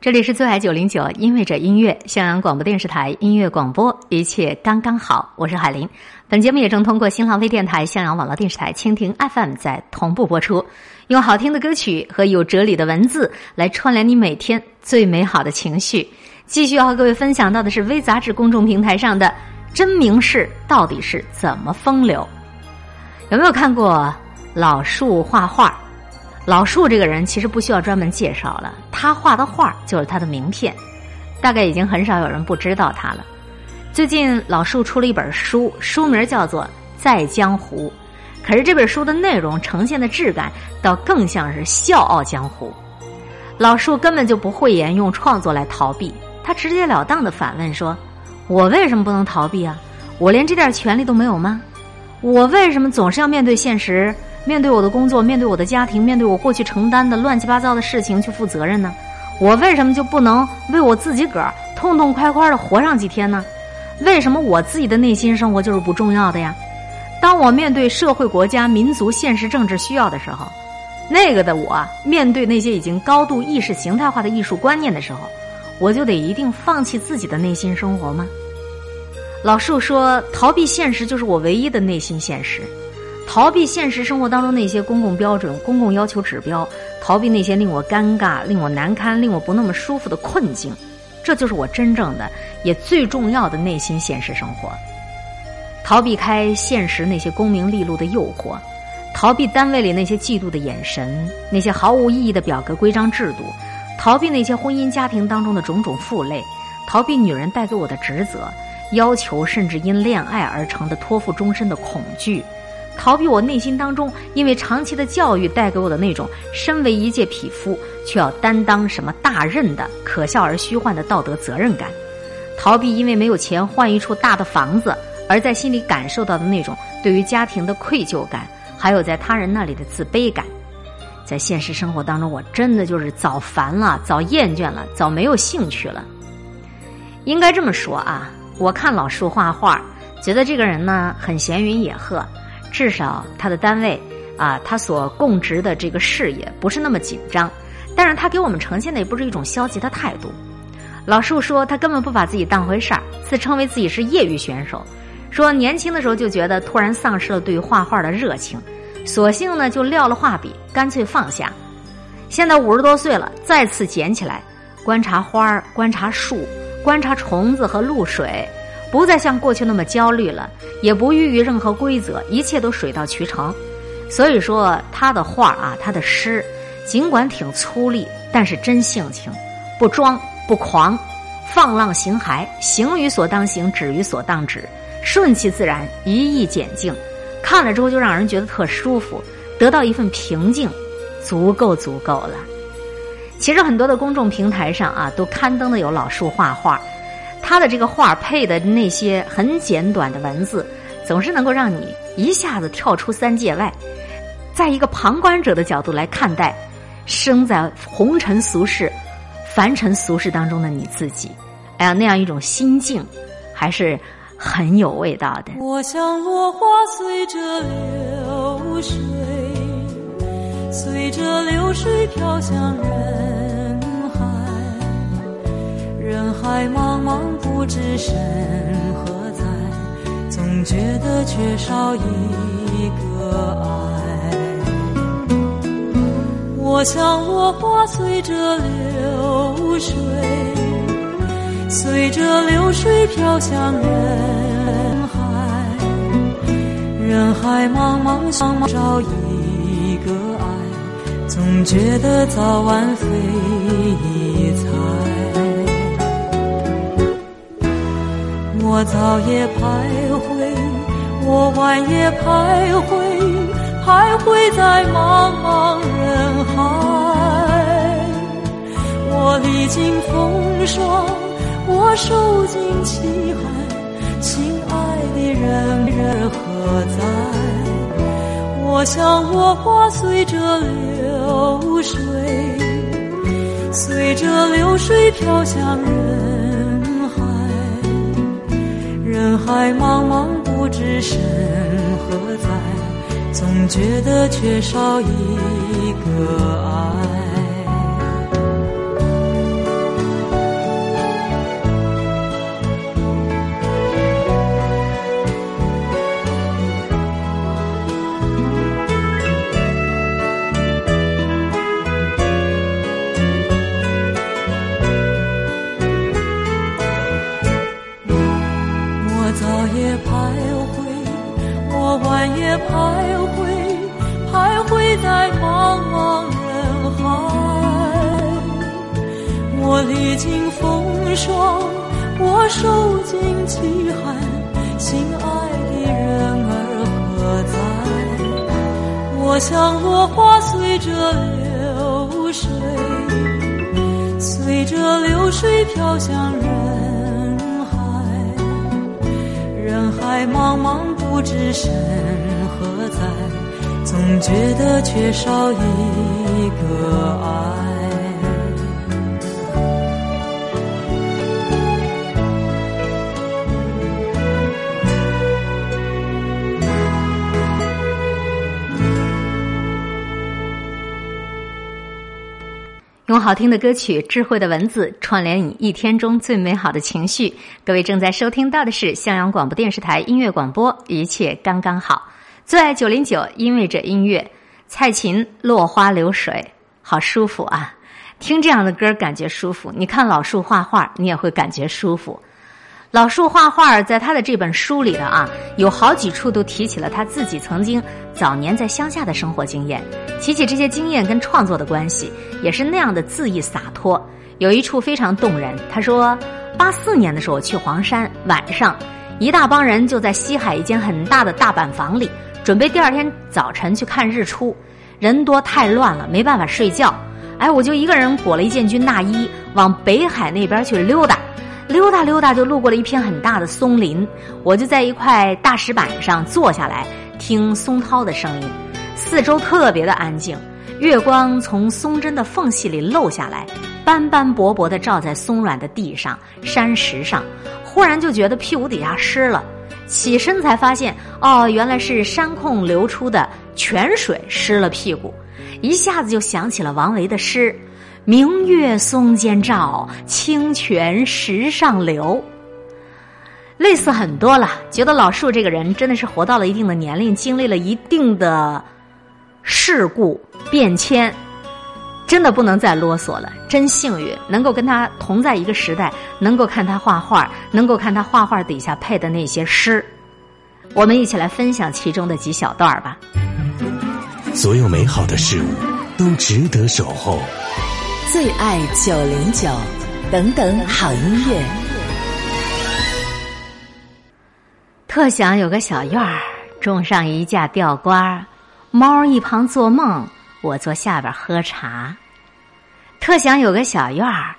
这里是最爱九零九，音乐者音乐，襄阳广播电视台音乐广播，一切刚刚好。我是海林，本节目也正通过新浪微电台、襄阳网络电视台、蜻蜓 FM 在同步播出。用好听的歌曲和有哲理的文字来串联你每天最美好的情绪。继续要和各位分享到的是微杂志公众平台上的真名士到底是怎么风流？有没有看过老树画画？老树这个人其实不需要专门介绍了，他画的画就是他的名片，大概已经很少有人不知道他了。最近老树出了一本书，书名叫做《在江湖》，可是这本书的内容呈现的质感倒更像是笑傲江湖。老树根本就不讳言用创作来逃避，他直截了当的反问说：“我为什么不能逃避啊？我连这点权利都没有吗？我为什么总是要面对现实？”面对我的工作，面对我的家庭，面对我过去承担的乱七八糟的事情去负责任呢？我为什么就不能为我自己个儿痛痛快快的活上几天呢？为什么我自己的内心生活就是不重要的呀？当我面对社会、国家、民族、现实、政治需要的时候，那个的我面对那些已经高度意识形态化的艺术观念的时候，我就得一定放弃自己的内心生活吗？老树说，逃避现实就是我唯一的内心现实。逃避现实生活当中那些公共标准、公共要求指标，逃避那些令我尴尬、令我难堪、令我不那么舒服的困境，这就是我真正的也最重要的内心现实生活。逃避开现实那些功名利禄的诱惑，逃避单位里那些嫉妒的眼神、那些毫无意义的表格规章制度，逃避那些婚姻家庭当中的种种负累，逃避女人带给我的职责、要求，甚至因恋爱而成的托付终身的恐惧。逃避我内心当中因为长期的教育带给我的那种身为一介匹夫却要担当什么大任的可笑而虚幻的道德责任感，逃避因为没有钱换一处大的房子而在心里感受到的那种对于家庭的愧疚感，还有在他人那里的自卑感。在现实生活当中，我真的就是早烦了，早厌倦了，早没有兴趣了。应该这么说啊，我看老树画画，觉得这个人呢很闲云野鹤。至少他的单位啊，他所供职的这个事业不是那么紧张，但是他给我们呈现的也不是一种消极的态度。老树说他根本不把自己当回事儿，自称为自己是业余选手，说年轻的时候就觉得突然丧失了对画画的热情，索性呢就撂了画笔，干脆放下。现在五十多岁了，再次捡起来，观察花儿，观察树，观察虫子和露水。不再像过去那么焦虑了，也不逾于任何规则，一切都水到渠成。所以说，他的画啊，他的诗，尽管挺粗粝，但是真性情，不装不狂，放浪形骸，行于所当行，止于所当止，顺其自然，一意简静，看了之后就让人觉得特舒服，得到一份平静，足够足够了。其实很多的公众平台上啊，都刊登的有老树画画。他的这个画配的那些很简短的文字，总是能够让你一下子跳出三界外，在一个旁观者的角度来看待生在红尘俗世、凡尘俗世当中的你自己。哎呀，那样一种心境还是很有味道的。我像落花随着流水，随着流水飘向人。人海茫茫，不知身何在，总觉得缺少一个爱。我像落花随着流水，随着流水飘向人海。人海茫茫，想找一个爱，总觉得早晚非一猜。我早也徘徊，我晚也徘徊，徘徊在茫茫人海。我历经风霜，我受尽凄寒，亲爱的人人何在？我像落花随着流水，随着流水飘向人。人海茫茫，不知身何在，总觉得缺少一个爱。我早也徘徊，我晚也徘徊，徘徊在茫茫人海。我历经风霜，我受尽凄寒，心爱的人儿何在？我像落花随着流水，随着流水飘向人。海茫茫，不知身何在，总觉得缺少一个爱。用好听的歌曲、智慧的文字串联你一天中最美好的情绪。各位正在收听到的是襄阳广播电视台音乐广播，一切刚刚好。最爱九零九，因为这音乐。蔡琴《落花流水》，好舒服啊！听这样的歌感觉舒服。你看老树画画，你也会感觉舒服。老树画画，在他的这本书里的啊，有好几处都提起了他自己曾经早年在乡下的生活经验，提起这些经验跟创作的关系，也是那样的恣意洒脱。有一处非常动人，他说，八四年的时候去黄山，晚上一大帮人就在西海一间很大的大板房里，准备第二天早晨去看日出，人多太乱了，没办法睡觉。哎，我就一个人裹了一件军大衣，往北海那边去溜达。溜达溜达，就路过了一片很大的松林，我就在一块大石板上坐下来，听松涛的声音，四周特别的安静，月光从松针的缝隙里漏下来，斑斑驳驳的照在松软的地上、山石上，忽然就觉得屁股底下湿了，起身才发现，哦，原来是山空流出的泉水湿了屁股，一下子就想起了王维的诗。明月松间照，清泉石上流。类似很多了，觉得老树这个人真的是活到了一定的年龄，经历了一定的事故变迁，真的不能再啰嗦了。真幸运能够跟他同在一个时代，能够看他画画，能够看他画画底下配的那些诗。我们一起来分享其中的几小段吧。所有美好的事物都值得守候。最爱九零九，等等好音乐。特想有个小院儿，种上一架吊瓜，猫一旁做梦，我坐下边喝茶。特想有个小院儿，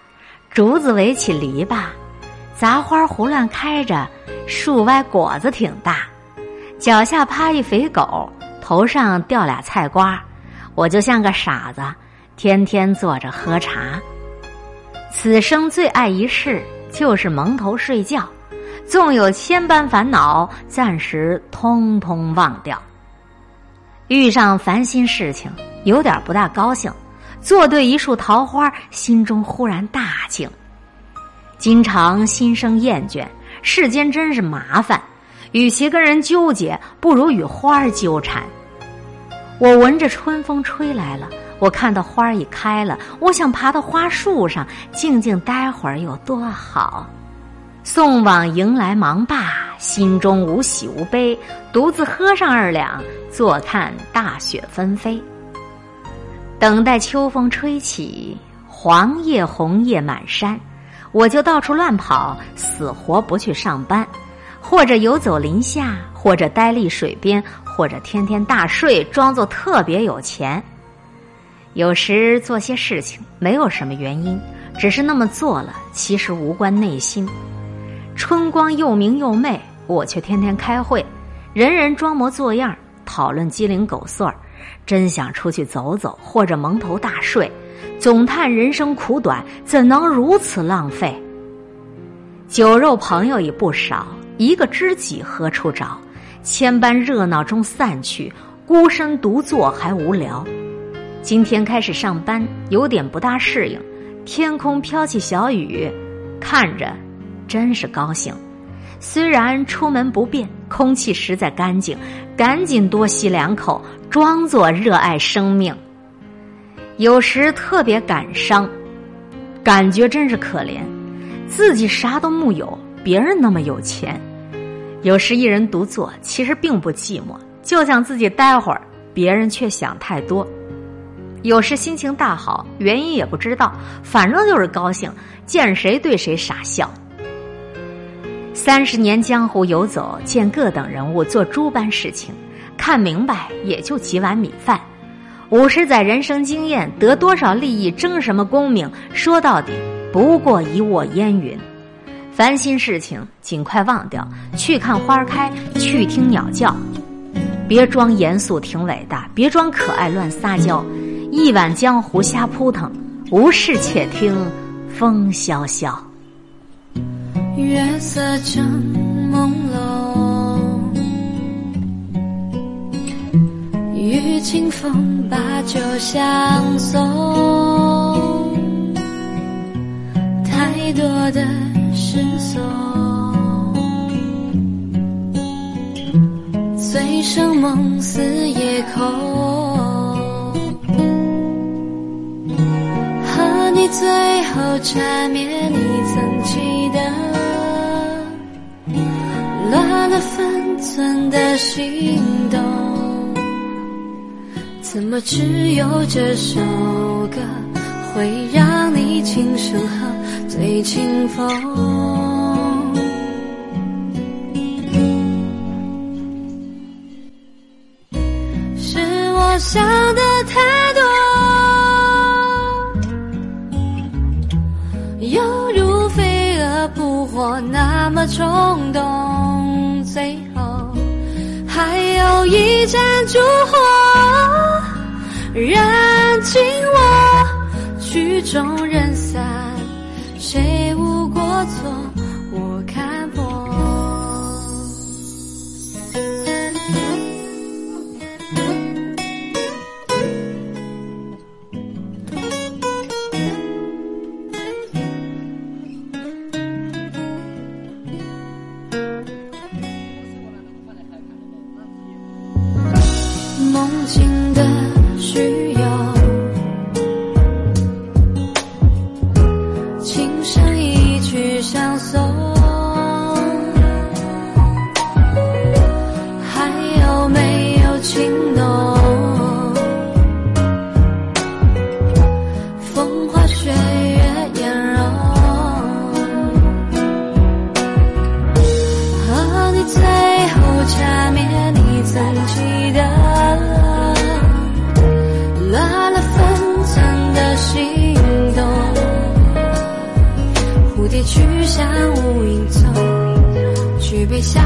竹子围起篱笆，杂花胡乱开着，树歪果子挺大。脚下趴一肥狗，头上掉俩菜瓜，我就像个傻子。天天坐着喝茶，此生最爱一事就是蒙头睡觉，纵有千般烦恼，暂时通通忘掉。遇上烦心事情，有点不大高兴，坐对一束桃花，心中忽然大静。经常心生厌倦，世间真是麻烦，与其跟人纠结，不如与花儿纠缠。我闻着春风吹来了。我看到花儿已开了，我想爬到花树上静静待会儿有多好。送往迎来忙罢，心中无喜无悲，独自喝上二两，坐看大雪纷飞。等待秋风吹起，黄叶红叶满山，我就到处乱跑，死活不去上班，或者游走林下，或者呆立水边，或者天天大睡，装作特别有钱。有时做些事情没有什么原因，只是那么做了，其实无关内心。春光又明又媚，我却天天开会，人人装模作样讨论鸡零狗碎儿，真想出去走走，或者蒙头大睡，总叹人生苦短，怎能如此浪费？酒肉朋友已不少，一个知己何处找？千般热闹中散去，孤身独坐还无聊。今天开始上班，有点不大适应。天空飘起小雨，看着真是高兴。虽然出门不便，空气实在干净，赶紧多吸两口，装作热爱生命。有时特别感伤，感觉真是可怜，自己啥都木有，别人那么有钱。有时一人独坐，其实并不寂寞。就想自己待会儿，别人却想太多。有时心情大好，原因也不知道，反正就是高兴，见谁对谁傻笑。三十年江湖游走，见各等人物做诸般事情，看明白也就几碗米饭。五十载人生经验，得多少利益，争什么功名？说到底，不过一握烟云。烦心事情尽快忘掉，去看花开，去听鸟叫。别装严肃挺伟大，别装可爱乱撒娇。一碗江湖瞎扑腾，无事且听风萧萧。月色正朦胧，与清风把酒相送。太多的失踪，醉生梦死夜空。和你最后缠绵，你曾记得乱了分寸的心动，怎么只有这首歌会让你轻声和醉清风？冲动，最后还有一盏烛火燃尽我，曲终人散，谁无过错？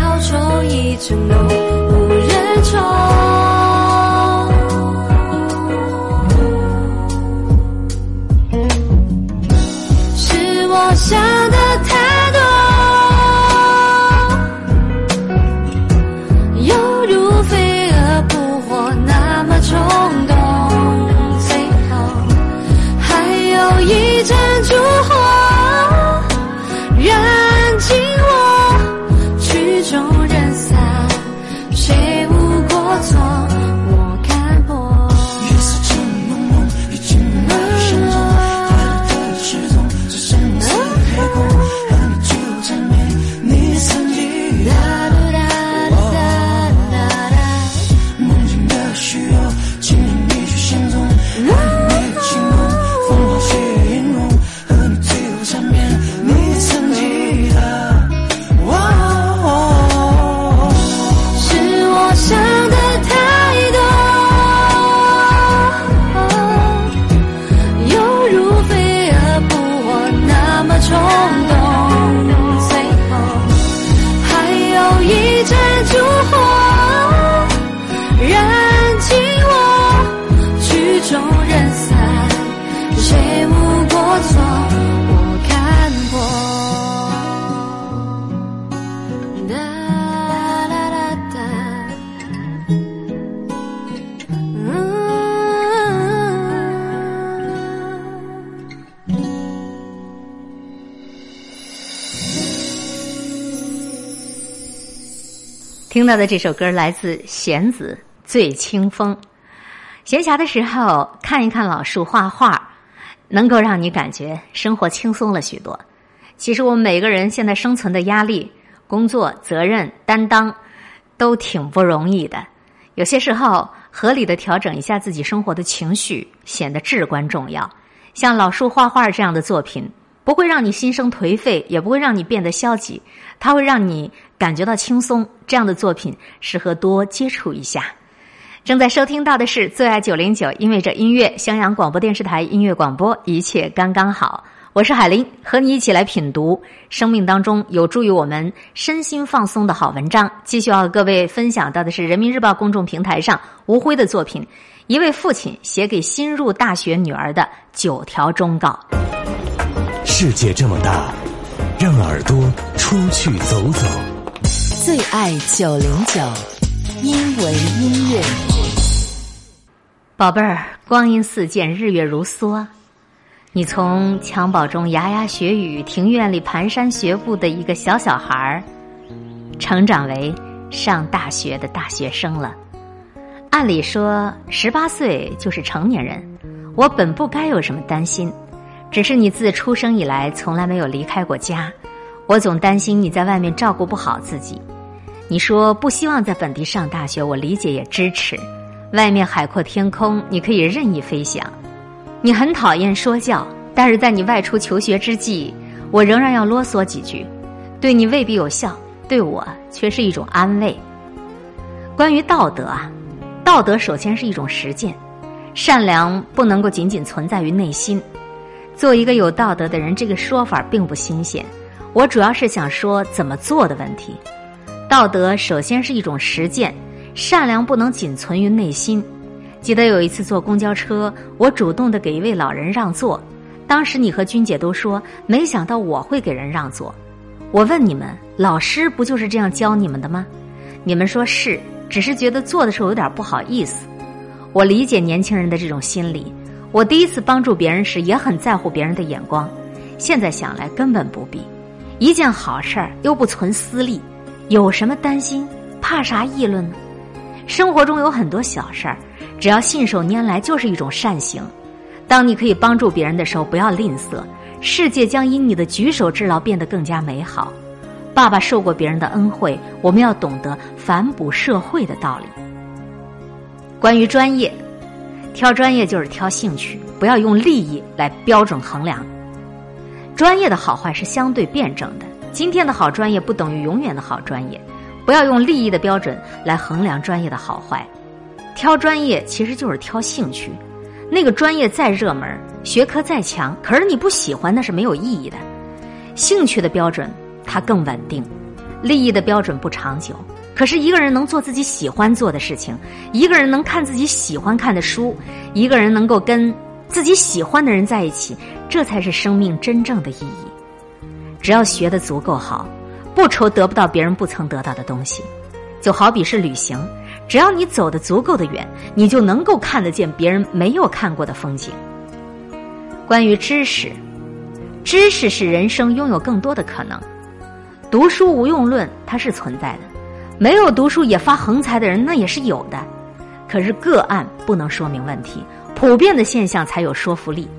举杯消愁意正浓，无人宠。听到的这首歌来自弦子《醉清风》。闲暇的时候看一看老树画画，能够让你感觉生活轻松了许多。其实我们每个人现在生存的压力、工作责任担当，都挺不容易的。有些时候，合理的调整一下自己生活的情绪，显得至关重要。像老树画画这样的作品，不会让你心生颓废，也不会让你变得消极，它会让你感觉到轻松。这样的作品适合多接触一下。正在收听到的是最爱九零九，因为这音乐，襄阳广播电视台音乐广播，一切刚刚好。我是海林，和你一起来品读生命当中有助于我们身心放松的好文章。继续要和各位分享到的是人民日报公众平台上吴辉的作品，一位父亲写给新入大学女儿的九条忠告。世界这么大，让耳朵出去走走。最爱九零九，因为音乐。宝贝儿，光阴似箭，日月如梭。你从襁褓中牙牙学语，庭院里蹒跚学步的一个小小孩儿，成长为上大学的大学生了。按理说，十八岁就是成年人，我本不该有什么担心。只是你自出生以来从来没有离开过家，我总担心你在外面照顾不好自己。你说不希望在本地上大学，我理解也支持。外面海阔天空，你可以任意飞翔。你很讨厌说教，但是在你外出求学之际，我仍然要啰嗦几句，对你未必有效，对我却是一种安慰。关于道德啊，道德首先是一种实践，善良不能够仅仅存在于内心。做一个有道德的人，这个说法并不新鲜。我主要是想说怎么做的问题。道德首先是一种实践，善良不能仅存于内心。记得有一次坐公交车，我主动的给一位老人让座。当时你和君姐都说，没想到我会给人让座。我问你们，老师不就是这样教你们的吗？你们说是，只是觉得做的时候有点不好意思。我理解年轻人的这种心理。我第一次帮助别人时，也很在乎别人的眼光。现在想来，根本不必。一件好事儿又不存私利，有什么担心？怕啥议论呢？生活中有很多小事儿。只要信手拈来，就是一种善行。当你可以帮助别人的时候，不要吝啬，世界将因你的举手之劳变得更加美好。爸爸受过别人的恩惠，我们要懂得反哺社会的道理。关于专业，挑专业就是挑兴趣，不要用利益来标准衡量。专业的好坏是相对辩证的，今天的好专业不等于永远的好专业，不要用利益的标准来衡量专业的好坏。挑专业其实就是挑兴趣，那个专业再热门，学科再强，可是你不喜欢那是没有意义的。兴趣的标准它更稳定，利益的标准不长久。可是一个人能做自己喜欢做的事情，一个人能看自己喜欢看的书，一个人能够跟自己喜欢的人在一起，这才是生命真正的意义。只要学的足够好，不愁得不到别人不曾得到的东西，就好比是旅行。只要你走得足够的远，你就能够看得见别人没有看过的风景。关于知识，知识使人生拥有更多的可能。读书无用论它是存在的，没有读书也发横财的人那也是有的。可是个案不能说明问题，普遍的现象才有说服力。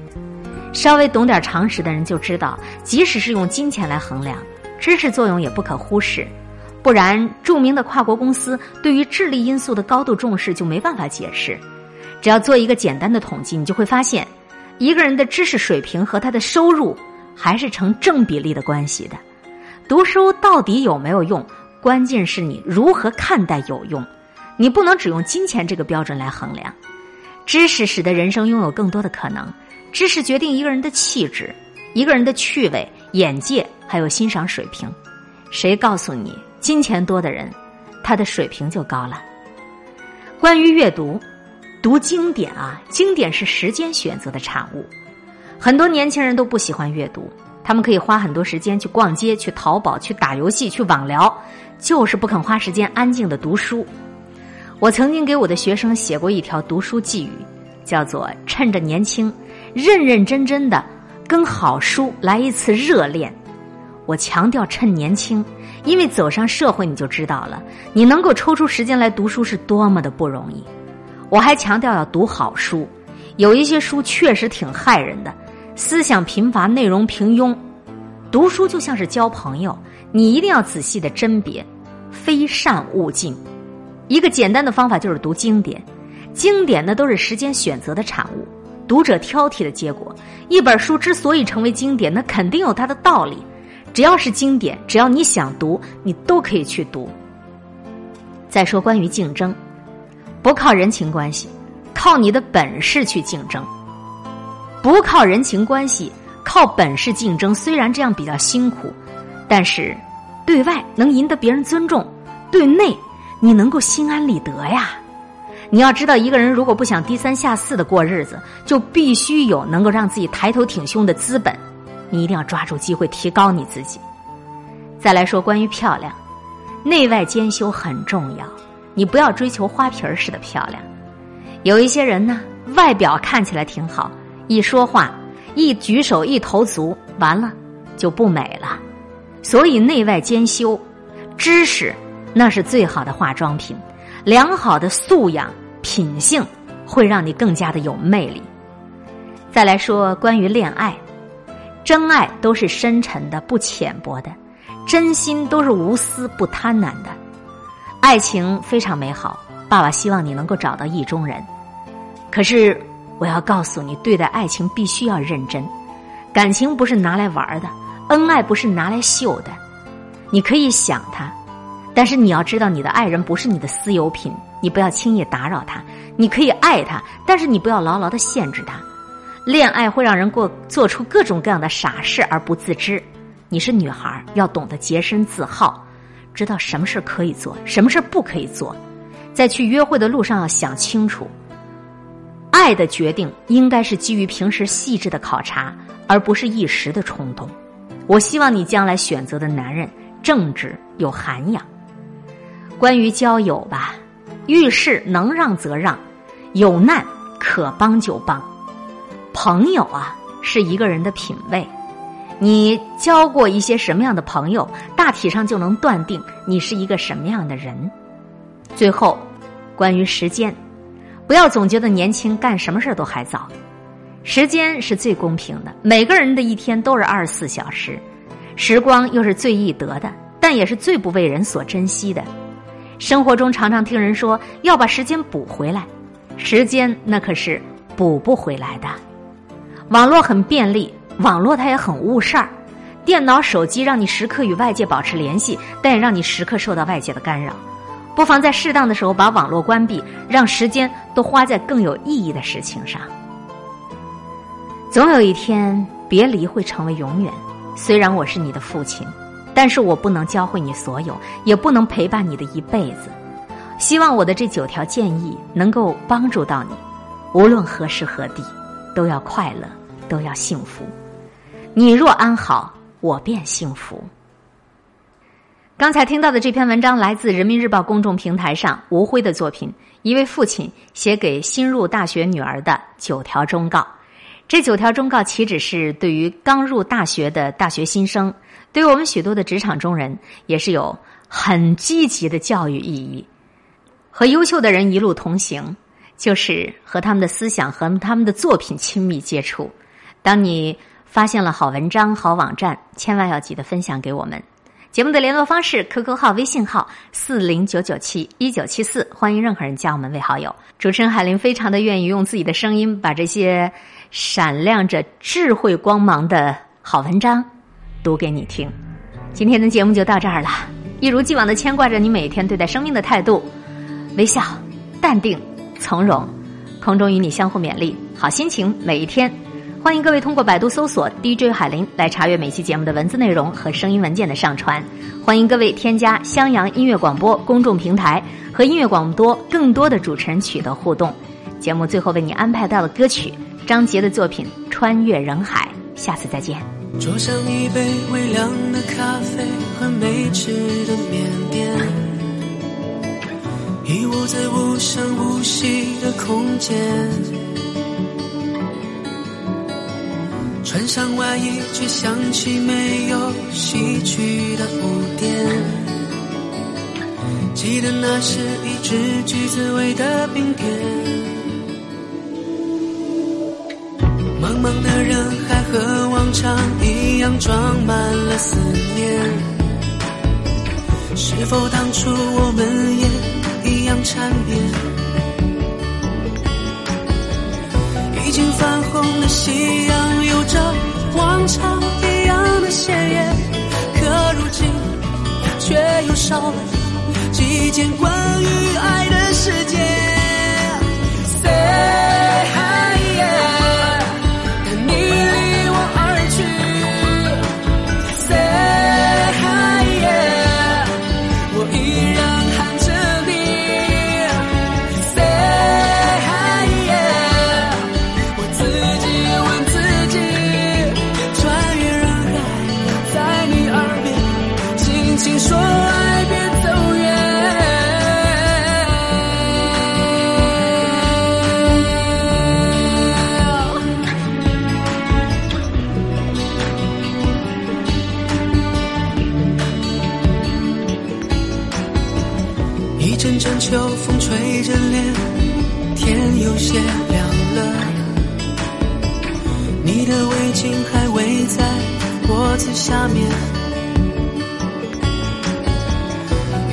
稍微懂点常识的人就知道，即使是用金钱来衡量，知识作用也不可忽视。不然，著名的跨国公司对于智力因素的高度重视就没办法解释。只要做一个简单的统计，你就会发现，一个人的知识水平和他的收入还是成正比例的关系的。读书到底有没有用？关键是你如何看待有用。你不能只用金钱这个标准来衡量。知识使得人生拥有更多的可能，知识决定一个人的气质、一个人的趣味、眼界还有欣赏水平。谁告诉你？金钱多的人，他的水平就高了。关于阅读，读经典啊，经典是时间选择的产物。很多年轻人都不喜欢阅读，他们可以花很多时间去逛街、去淘宝、去打游戏、去网聊，就是不肯花时间安静的读书。我曾经给我的学生写过一条读书寄语，叫做“趁着年轻，认认真真的跟好书来一次热恋”。我强调趁年轻。因为走上社会，你就知道了，你能够抽出时间来读书是多么的不容易。我还强调要读好书，有一些书确实挺害人的，思想贫乏，内容平庸。读书就像是交朋友，你一定要仔细的甄别，非善勿近。一个简单的方法就是读经典，经典呢都是时间选择的产物，读者挑剔的结果。一本书之所以成为经典，那肯定有它的道理。只要是经典，只要你想读，你都可以去读。再说关于竞争，不靠人情关系，靠你的本事去竞争。不靠人情关系，靠本事竞争，虽然这样比较辛苦，但是对外能赢得别人尊重，对内你能够心安理得呀。你要知道，一个人如果不想低三下四的过日子，就必须有能够让自己抬头挺胸的资本。你一定要抓住机会提高你自己。再来说关于漂亮，内外兼修很重要。你不要追求花瓶儿似的漂亮。有一些人呢，外表看起来挺好，一说话、一举手、一投足，完了就不美了。所以内外兼修，知识那是最好的化妆品。良好的素养、品性会让你更加的有魅力。再来说关于恋爱。真爱都是深沉的、不浅薄的，真心都是无私不贪婪的。爱情非常美好，爸爸希望你能够找到意中人。可是我要告诉你，对待爱情必须要认真。感情不是拿来玩的，恩爱不是拿来秀的。你可以想他，但是你要知道，你的爱人不是你的私有品，你不要轻易打扰他。你可以爱他，但是你不要牢牢的限制他。恋爱会让人过做出各种各样的傻事而不自知。你是女孩，要懂得洁身自好，知道什么事可以做，什么事不可以做。在去约会的路上要想清楚。爱的决定应该是基于平时细致的考察，而不是一时的冲动。我希望你将来选择的男人正直有涵养。关于交友吧，遇事能让则让，有难可帮就帮。朋友啊，是一个人的品味。你交过一些什么样的朋友，大体上就能断定你是一个什么样的人。最后，关于时间，不要总觉得年轻干什么事都还早。时间是最公平的，每个人的一天都是二十四小时，时光又是最易得的，但也是最不为人所珍惜的。生活中常常听人说要把时间补回来，时间那可是补不回来的。网络很便利，网络它也很误事儿。电脑、手机让你时刻与外界保持联系，但也让你时刻受到外界的干扰。不妨在适当的时候把网络关闭，让时间都花在更有意义的事情上。总有一天，别离会成为永远。虽然我是你的父亲，但是我不能教会你所有，也不能陪伴你的一辈子。希望我的这九条建议能够帮助到你，无论何时何地。都要快乐，都要幸福。你若安好，我便幸福。刚才听到的这篇文章来自人民日报公众平台上吴辉的作品，一位父亲写给新入大学女儿的九条忠告。这九条忠告岂止是对于刚入大学的大学新生，对于我们许多的职场中人，也是有很积极的教育意义。和优秀的人一路同行。就是和他们的思想和他们的作品亲密接触。当你发现了好文章、好网站，千万要记得分享给我们。节目的联络方式：QQ 号、微信号四零九九七一九七四，欢迎任何人加我们为好友。主持人海林非常的愿意用自己的声音，把这些闪亮着智慧光芒的好文章读给你听。今天的节目就到这儿了，一如既往的牵挂着你每天对待生命的态度，微笑、淡定。从容，空中与你相互勉励，好心情每一天。欢迎各位通过百度搜索 DJ 海林来查阅每期节目的文字内容和声音文件的上传。欢迎各位添加襄阳音乐广播公众平台和音乐广播更多的主持人取得互动。节目最后为你安排到了歌曲张杰的作品《穿越人海》，下次再见。桌上一杯微凉的咖啡和没吃的面点。一窝在无声无息的空间，穿上外衣，却想起没有洗去的污点。记得那是一只橘子味的冰点。茫茫的人海和往常一样装满了思念。是否当初我们也？一样。缠绵。已经泛红的夕阳，有着往常一样的鲜艳，可如今却又少了几件关于爱的事件。子下面，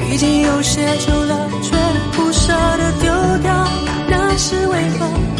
已经有些久了，却不舍得丢掉。那是为何？